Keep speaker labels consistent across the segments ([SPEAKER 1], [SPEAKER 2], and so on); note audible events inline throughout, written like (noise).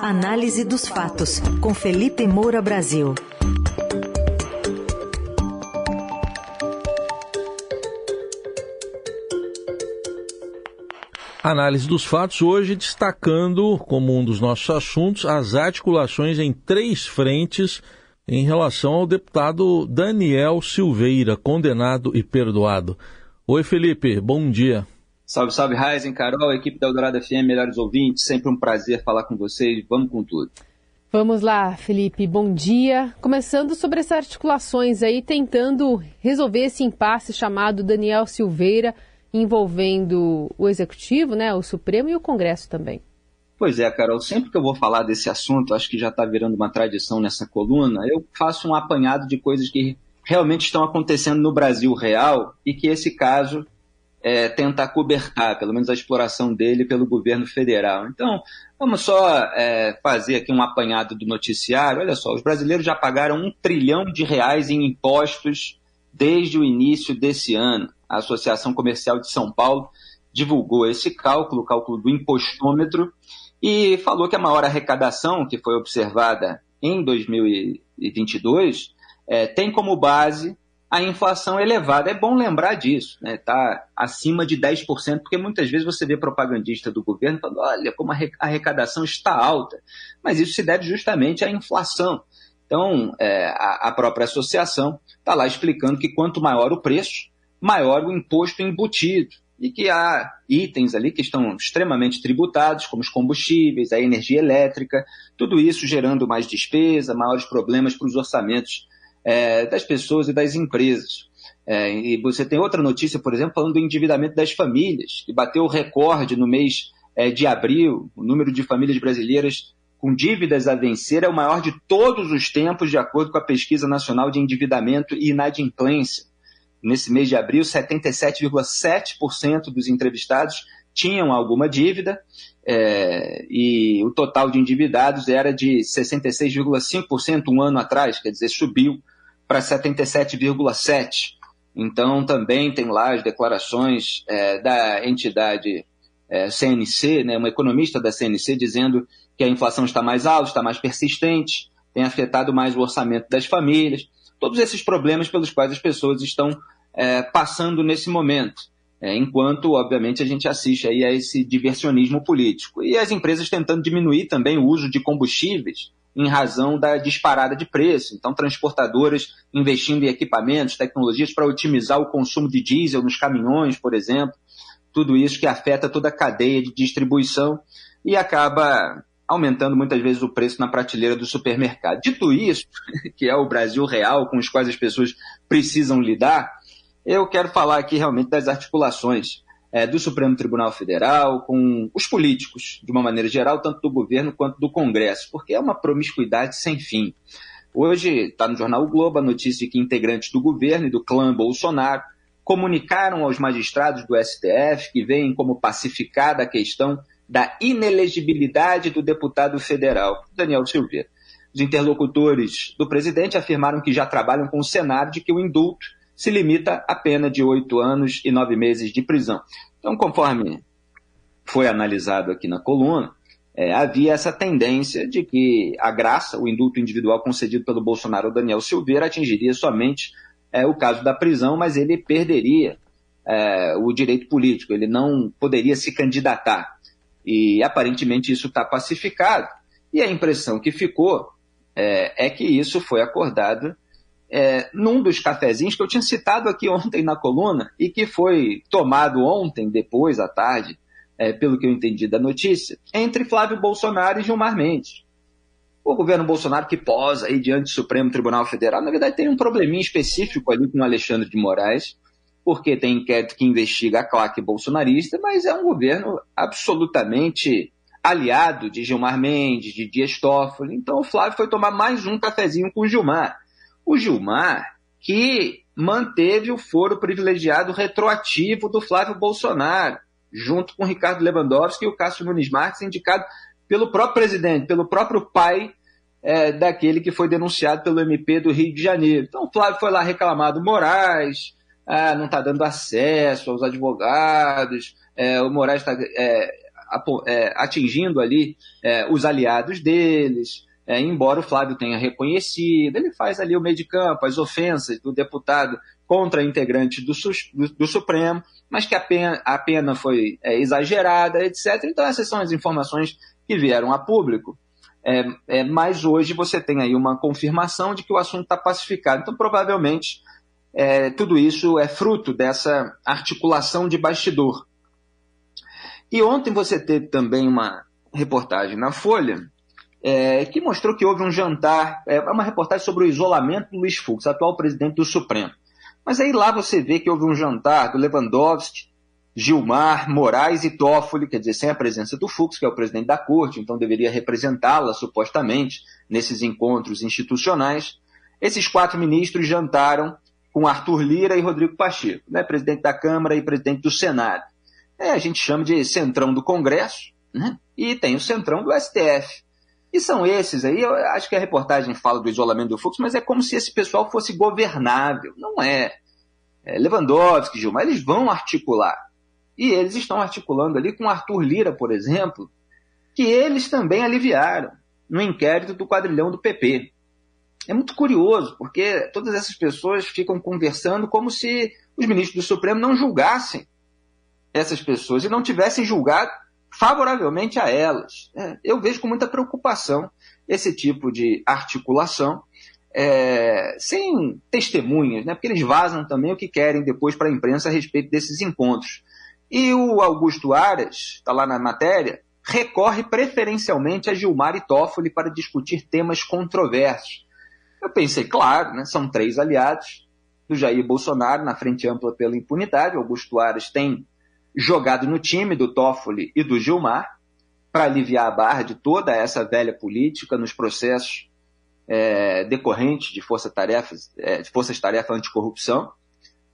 [SPEAKER 1] Análise dos fatos, com Felipe Moura Brasil.
[SPEAKER 2] Análise dos fatos hoje destacando como um dos nossos assuntos as articulações em três frentes em relação ao deputado Daniel Silveira, condenado e perdoado. Oi, Felipe, bom dia.
[SPEAKER 3] Salve, salve, Raizen, Carol, equipe da Eldorado FM, melhores ouvintes, sempre um prazer falar com vocês, vamos com tudo.
[SPEAKER 4] Vamos lá, Felipe, bom dia. Começando sobre essas articulações aí, tentando resolver esse impasse chamado Daniel Silveira, envolvendo o Executivo, né, o Supremo e o Congresso também.
[SPEAKER 3] Pois é, Carol, sempre que eu vou falar desse assunto, acho que já está virando uma tradição nessa coluna, eu faço um apanhado de coisas que realmente estão acontecendo no Brasil real e que esse caso é, tenta cobertar, pelo menos a exploração dele pelo governo federal. Então, vamos só é, fazer aqui um apanhado do noticiário. Olha só, os brasileiros já pagaram um trilhão de reais em impostos desde o início desse ano. A Associação Comercial de São Paulo divulgou esse cálculo, o cálculo do impostômetro, e falou que a maior arrecadação que foi observada em 2022 é, tem como base a inflação elevada. É bom lembrar disso, está né? Tá acima de 10%, porque muitas vezes você vê propagandista do governo falando, olha como a arrecadação está alta, mas isso se deve justamente à inflação. Então, é, a, a própria associação está lá explicando que quanto maior o preço, maior o imposto embutido e que há itens ali que estão extremamente tributados, como os combustíveis, a energia elétrica, tudo isso gerando mais despesa, maiores problemas para os orçamentos é, das pessoas e das empresas. É, e você tem outra notícia, por exemplo, falando do endividamento das famílias, que bateu o recorde no mês é, de abril. O número de famílias brasileiras com dívidas a vencer é o maior de todos os tempos, de acordo com a Pesquisa Nacional de Endividamento e Inadimplência. Nesse mês de abril, 77,7% dos entrevistados tinham alguma dívida é, e o total de endividados era de 66,5% um ano atrás, quer dizer, subiu para 77,7%. Então, também tem lá as declarações é, da entidade é, CNC, né, uma economista da CNC, dizendo que a inflação está mais alta, está mais persistente, tem afetado mais o orçamento das famílias. Todos esses problemas pelos quais as pessoas estão é, passando nesse momento. É, enquanto, obviamente, a gente assiste aí a esse diversionismo político. E as empresas tentando diminuir também o uso de combustíveis, em razão da disparada de preço. Então, transportadoras investindo em equipamentos, tecnologias para otimizar o consumo de diesel nos caminhões, por exemplo. Tudo isso que afeta toda a cadeia de distribuição e acaba aumentando muitas vezes o preço na prateleira do supermercado. Dito isso, (laughs) que é o Brasil real com os quais as pessoas precisam lidar, eu quero falar aqui realmente das articulações é, do Supremo Tribunal Federal, com os políticos, de uma maneira geral, tanto do governo quanto do Congresso, porque é uma promiscuidade sem fim. Hoje está no jornal o Globo a notícia de que integrantes do governo e do clã Bolsonaro comunicaram aos magistrados do STF que veem como pacificada a questão da inelegibilidade do deputado federal, Daniel Silveira. Os interlocutores do presidente afirmaram que já trabalham com o cenário de que o indulto se limita à pena de oito anos e nove meses de prisão. Então, conforme foi analisado aqui na coluna, é, havia essa tendência de que a graça, o indulto individual concedido pelo Bolsonaro ao Daniel Silveira, atingiria somente é, o caso da prisão, mas ele perderia é, o direito político, ele não poderia se candidatar. E aparentemente isso está pacificado. E a impressão que ficou é, é que isso foi acordado é, num dos cafezinhos que eu tinha citado aqui (laughs) ontem na coluna e que foi tomado ontem, depois à tarde, é, pelo que eu entendi da notícia, entre Flávio Bolsonaro e Gilmar Mendes. O governo Bolsonaro que posa aí diante do Supremo Tribunal Federal, na verdade tem um probleminha específico ali com o Alexandre de Moraes, porque tem inquérito que investiga a claque bolsonarista, mas é um governo absolutamente aliado de Gilmar Mendes, de Dias Toffoli. Então o Flávio foi tomar mais um cafezinho com o Gilmar. O Gilmar, que manteve o foro privilegiado retroativo do Flávio Bolsonaro, junto com Ricardo Lewandowski e o Cássio Nunes Marques, indicado pelo próprio presidente, pelo próprio pai é, daquele que foi denunciado pelo MP do Rio de Janeiro. Então o Flávio foi lá reclamar do Moraes, ah, não está dando acesso aos advogados, é, o Moraes está é, é, atingindo ali é, os aliados deles, é, embora o Flávio tenha reconhecido, ele faz ali o meio de campo, as ofensas do deputado contra integrantes do, do, do Supremo, mas que a pena, a pena foi é, exagerada, etc. Então, essas são as informações que vieram a público. É, é, mas hoje você tem aí uma confirmação de que o assunto está pacificado. Então, provavelmente, é, tudo isso é fruto dessa articulação de bastidor. E ontem você teve também uma reportagem na Folha é, que mostrou que houve um jantar, é uma reportagem sobre o isolamento do Luiz Fux, atual presidente do Supremo. Mas aí lá você vê que houve um jantar do Lewandowski, Gilmar, Moraes e Toffoli, quer dizer, sem a presença do Fux, que é o presidente da corte, então deveria representá-la supostamente nesses encontros institucionais. Esses quatro ministros jantaram com Arthur Lira e Rodrigo Pacheco, né, presidente da Câmara e presidente do Senado. É, a gente chama de centrão do Congresso, né, e tem o centrão do STF. E são esses aí, eu acho que a reportagem fala do isolamento do Fux, mas é como se esse pessoal fosse governável. Não é. é Lewandowski, Gilmar, eles vão articular. E eles estão articulando ali com Arthur Lira, por exemplo, que eles também aliviaram no inquérito do quadrilhão do PP. É muito curioso, porque todas essas pessoas ficam conversando como se os ministros do Supremo não julgassem essas pessoas e não tivessem julgado favoravelmente a elas. É, eu vejo com muita preocupação esse tipo de articulação, é, sem testemunhas, né, porque eles vazam também o que querem depois para a imprensa a respeito desses encontros. E o Augusto Aras, está lá na matéria, recorre preferencialmente a Gilmar e Toffoli para discutir temas controversos. Eu pensei, claro, né, são três aliados do Jair Bolsonaro na frente ampla pela impunidade. Augusto Aras tem jogado no time do Toffoli e do Gilmar para aliviar a barra de toda essa velha política nos processos é, decorrentes de força-tarefas, é, de forças-tarefa anticorrupção.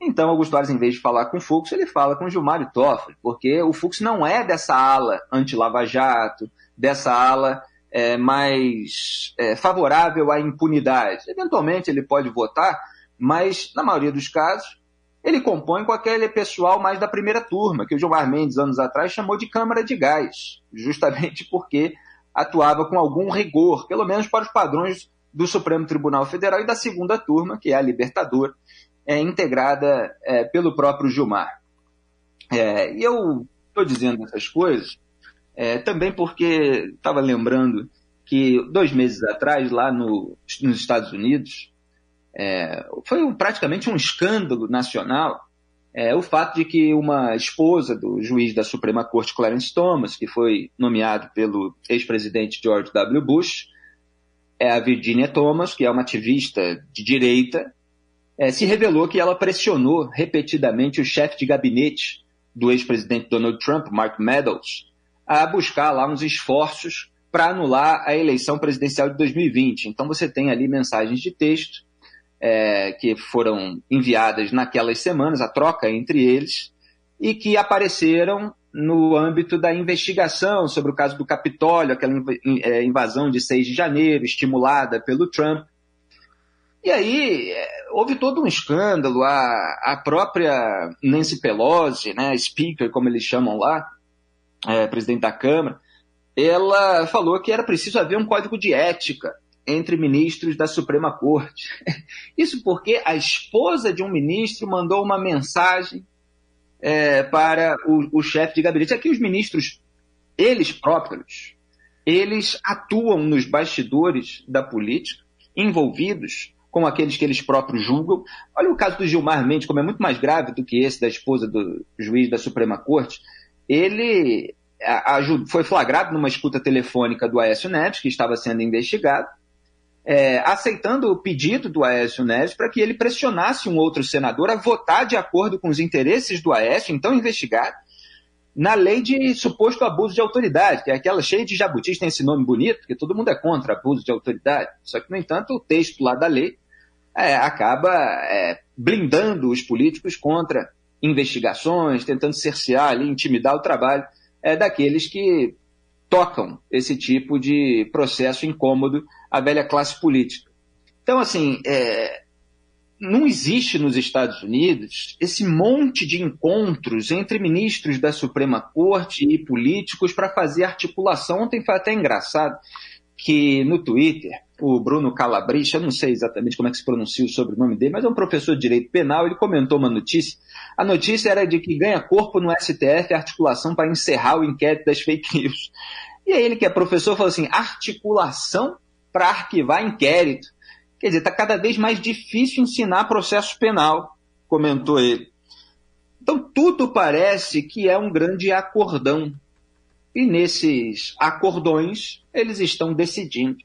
[SPEAKER 3] Então, Augusto Aras, em vez de falar com o Fux, ele fala com Gilmar e Toffoli, porque o Fux não é dessa ala anti-Lava Jato, dessa ala é, mais é, favorável à impunidade. Eventualmente ele pode votar, mas na maioria dos casos ele compõe com aquele pessoal mais da primeira turma, que o Gilmar Mendes, anos atrás, chamou de Câmara de Gás, justamente porque atuava com algum rigor, pelo menos para os padrões do Supremo Tribunal Federal e da segunda turma, que é a Libertadora, é, integrada é, pelo próprio Gilmar. É, e eu estou dizendo essas coisas é, também porque estava lembrando que dois meses atrás, lá no, nos Estados Unidos, é, foi praticamente um escândalo nacional é, o fato de que uma esposa do juiz da Suprema Corte, Clarence Thomas, que foi nomeado pelo ex-presidente George W. Bush, é a Virginia Thomas, que é uma ativista de direita, é, se revelou que ela pressionou repetidamente o chefe de gabinete do ex-presidente Donald Trump, Mark Meadows, a buscar lá uns esforços para anular a eleição presidencial de 2020. Então você tem ali mensagens de texto é, que foram enviadas naquelas semanas, a troca entre eles, e que apareceram no âmbito da investigação sobre o caso do Capitólio, aquela é, invasão de 6 de janeiro, estimulada pelo Trump, e aí é, houve todo um escândalo, a, a própria Nancy Pelosi, né, speaker, como eles chamam lá, é, presidente da Câmara, ela falou que era preciso haver um código de ética entre ministros da Suprema Corte. (laughs) Isso porque a esposa de um ministro mandou uma mensagem é, para o, o chefe de gabinete. Aqui os ministros, eles próprios, eles atuam nos bastidores da política, envolvidos como aqueles que eles próprios julgam. Olha o caso do Gilmar Mendes, como é muito mais grave do que esse da esposa do juiz da Suprema Corte. Ele foi flagrado numa escuta telefônica do Aécio Neves, que estava sendo investigado, é, aceitando o pedido do Aécio Neves para que ele pressionasse um outro senador a votar de acordo com os interesses do Aécio, então investigado, na lei de suposto abuso de autoridade, que é aquela cheia de jabutis, tem esse nome bonito, porque todo mundo é contra abuso de autoridade. Só que, no entanto, o texto lá da lei é, acaba é, blindando os políticos contra investigações, tentando cercear ali, intimidar o trabalho é, daqueles que tocam esse tipo de processo incômodo à velha classe política. Então, assim, é, não existe nos Estados Unidos esse monte de encontros entre ministros da Suprema Corte e políticos para fazer articulação. Ontem foi até engraçado que no Twitter, o Bruno Calabrich, eu não sei exatamente como é que se pronuncia o sobrenome dele, mas é um professor de direito penal, ele comentou uma notícia. A notícia era de que ganha corpo no STF a articulação para encerrar o inquérito das fake news. E aí ele, que é professor, falou assim: articulação para arquivar inquérito. Quer dizer, está cada vez mais difícil ensinar processo penal, comentou ele. Então, tudo parece que é um grande acordão. E nesses acordões, eles estão decidindo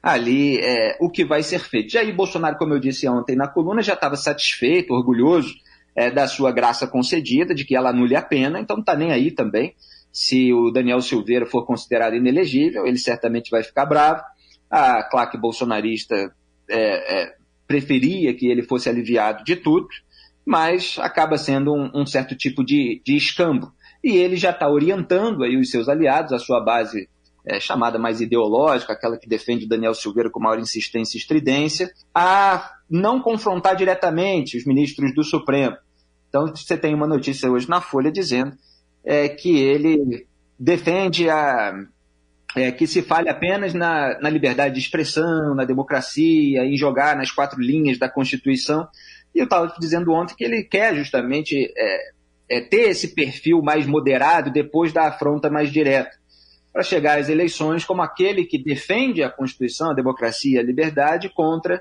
[SPEAKER 3] ali é, o que vai ser feito. Jair Bolsonaro, como eu disse ontem na coluna, já estava satisfeito, orgulhoso é, da sua graça concedida, de que ela anule a pena, então não está nem aí também. Se o Daniel Silveira for considerado inelegível, ele certamente vai ficar bravo. A claque bolsonarista é, é, preferia que ele fosse aliviado de tudo, mas acaba sendo um, um certo tipo de, de escambo. E ele já está orientando aí os seus aliados, a sua base é, chamada mais ideológica, aquela que defende Daniel Silveira com maior insistência e estridência, a não confrontar diretamente os ministros do Supremo. Então você tem uma notícia hoje na Folha dizendo é, que ele defende a é, que se fale apenas na, na, liberdade de expressão, na democracia, em jogar nas quatro linhas da Constituição. E eu estava dizendo ontem que ele quer justamente é, é, ter esse perfil mais moderado depois da afronta mais direta, para chegar às eleições como aquele que defende a Constituição, a democracia e a liberdade contra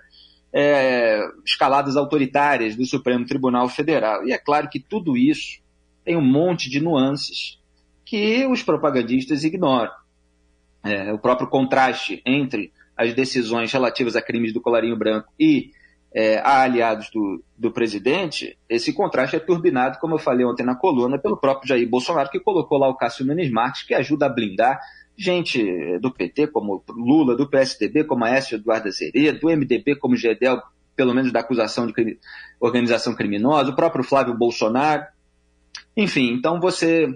[SPEAKER 3] é, escaladas autoritárias do Supremo Tribunal Federal. E é claro que tudo isso tem um monte de nuances que os propagandistas ignoram é, o próprio contraste entre as decisões relativas a crimes do colarinho branco e é, a aliados do, do presidente, esse contraste é turbinado, como eu falei ontem na coluna, pelo próprio Jair Bolsonaro, que colocou lá o Cássio Nunes Marques, que ajuda a blindar gente do PT, como Lula, do PSDB, como Aécio Eduardo Azeredo, do MDB, como Gedel, pelo menos da acusação de crime, organização criminosa, o próprio Flávio Bolsonaro. Enfim, então você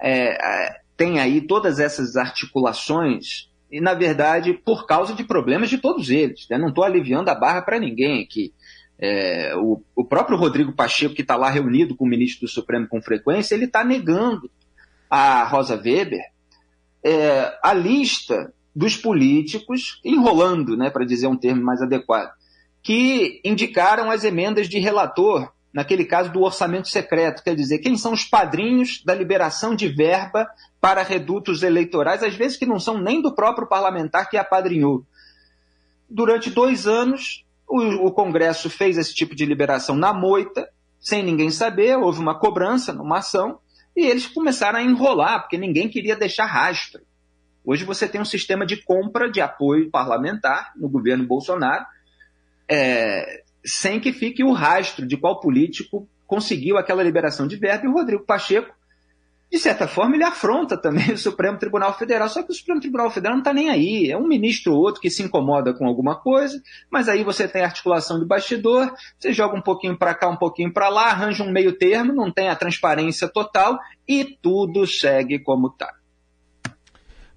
[SPEAKER 3] é, tem aí todas essas articulações, e na verdade por causa de problemas de todos eles. Né? Não estou aliviando a barra para ninguém aqui. É, o, o, próprio Rodrigo Pacheco, que está lá reunido com o ministro do Supremo com frequência, ele está negando a Rosa Weber é, a lista dos políticos, enrolando, né, para dizer um termo mais adequado, que indicaram as emendas de relator naquele caso do orçamento secreto, quer dizer, quem são os padrinhos da liberação de verba para redutos eleitorais, às vezes que não são nem do próprio parlamentar que apadrinhou. Durante dois anos, o, o Congresso fez esse tipo de liberação na moita, sem ninguém saber, houve uma cobrança numa ação, e eles começaram a enrolar, porque ninguém queria deixar rastro. Hoje você tem um sistema de compra de apoio parlamentar no governo Bolsonaro, é, sem que fique o rastro de qual político conseguiu aquela liberação de verba, e o Rodrigo Pacheco, de certa forma, ele afronta também (laughs) o Supremo Tribunal Federal, só que o Supremo Tribunal Federal não está nem aí, é um ministro ou outro que se incomoda com alguma coisa, mas aí você tem articulação de bastidor, você joga um pouquinho para cá, um pouquinho para lá, arranja um meio termo, não tem a transparência total, e tudo segue como está.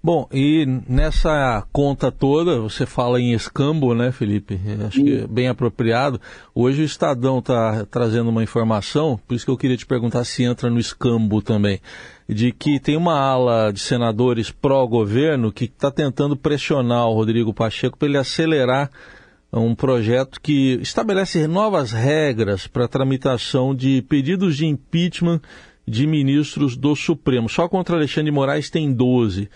[SPEAKER 2] Bom, e nessa conta toda, você fala em escambo, né, Felipe? Acho Sim. que é bem apropriado. Hoje o Estadão está trazendo uma informação, por isso que eu queria te perguntar se entra no escambo também, de que tem uma ala de senadores pró-governo que está tentando pressionar o Rodrigo Pacheco para ele acelerar um projeto que estabelece novas regras para a tramitação de pedidos de impeachment de ministros do Supremo. Só contra Alexandre Moraes tem 12.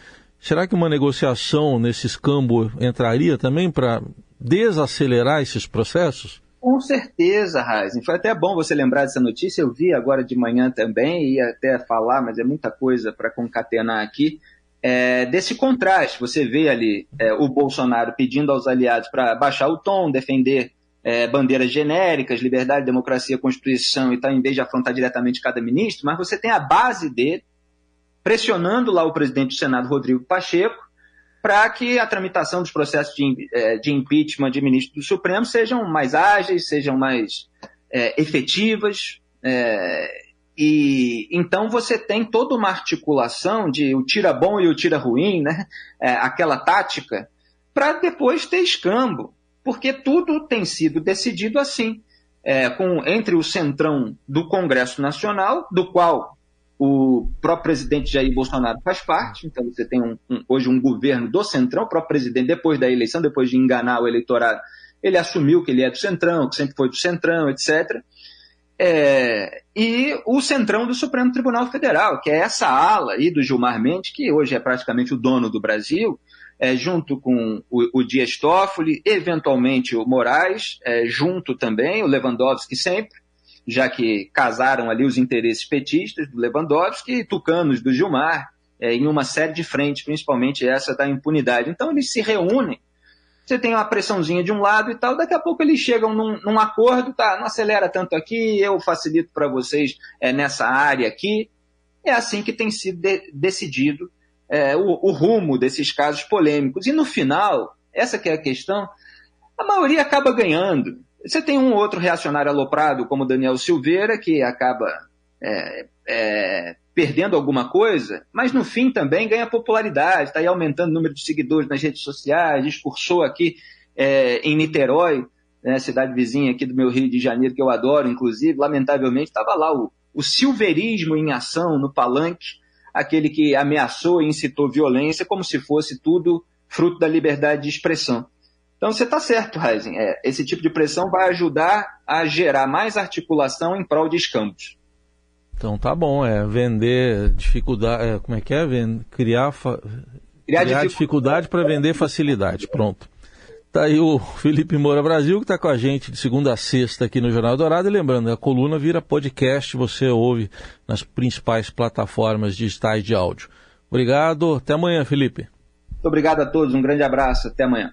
[SPEAKER 2] Será que uma negociação nesse escambo entraria também para desacelerar esses processos?
[SPEAKER 3] Com certeza, Raizen. Foi até bom você lembrar dessa notícia. Eu vi agora de manhã também, ia até falar, mas é muita coisa para concatenar aqui. É, desse contraste, você vê ali é, o Bolsonaro pedindo aos aliados para baixar o tom, defender é, bandeiras genéricas, liberdade, democracia, constituição e tal, em vez de afrontar diretamente cada ministro, mas você tem a base dele pressionando lá o presidente do Senado, Rodrigo Pacheco, para que a tramitação dos processos de, é, de, impeachment de ministro do Supremo sejam mais ágeis, sejam mais é, efetivas. É, e então você tem toda uma articulação de o tira bom e o tira ruim, né? É, aquela tática, para depois ter escambo, porque tudo tem sido decidido assim. é, com, entre o centrão do Congresso Nacional, do qual o próprio presidente Jair Bolsonaro faz parte, então você tem um, um, hoje um governo do centrão, o próprio presidente, depois da eleição, depois de enganar o eleitorado, ele assumiu que ele é do centrão, que sempre foi do centrão, etc. É, e o centrão do Supremo Tribunal Federal, que é essa ala aí do Gilmar Mendes, que hoje é praticamente o dono do Brasil, é, junto com o, o Dias Toffoli, eventualmente o Moraes, é, junto também, o Lewandowski sempre, já que casaram ali os interesses petistas do Lewandowski e tucanos do Gilmar, é, em uma série de frentes, principalmente essa da impunidade. Então eles se reúnem, você tem uma pressãozinha de um lado e tal, daqui a pouco eles chegam num, num acordo, tá, não acelera tanto aqui, eu facilito para vocês é, nessa área aqui. É assim que tem sido de, decidido é, o, o rumo desses casos polêmicos. E no final, essa que é a questão, a maioria acaba ganhando. Você tem um outro reacionário aloprado, como Daniel Silveira, que acaba é, é, perdendo alguma coisa, mas no fim também ganha popularidade, está aí aumentando o número de seguidores nas redes sociais, discursou aqui é, em Niterói, né, cidade vizinha aqui do meu Rio de Janeiro, que eu adoro, inclusive, lamentavelmente, estava lá o, o silverismo em ação no palanque, aquele que ameaçou e incitou violência como se fosse tudo fruto da liberdade de expressão. Então você está certo, Heisen. É, esse tipo de pressão vai ajudar a gerar mais articulação em prol de escampos.
[SPEAKER 2] Então tá bom, é vender dificuldade, é, como é que é? Vend, criar, fa, criar, criar dificuldade para vender facilidade. Pronto. Tá aí o Felipe Moura Brasil, que está com a gente de segunda a sexta aqui no Jornal Dourado. E lembrando, a coluna vira podcast, você ouve nas principais plataformas digitais de áudio. Obrigado, até amanhã, Felipe.
[SPEAKER 3] Muito obrigado a todos, um grande abraço, até amanhã.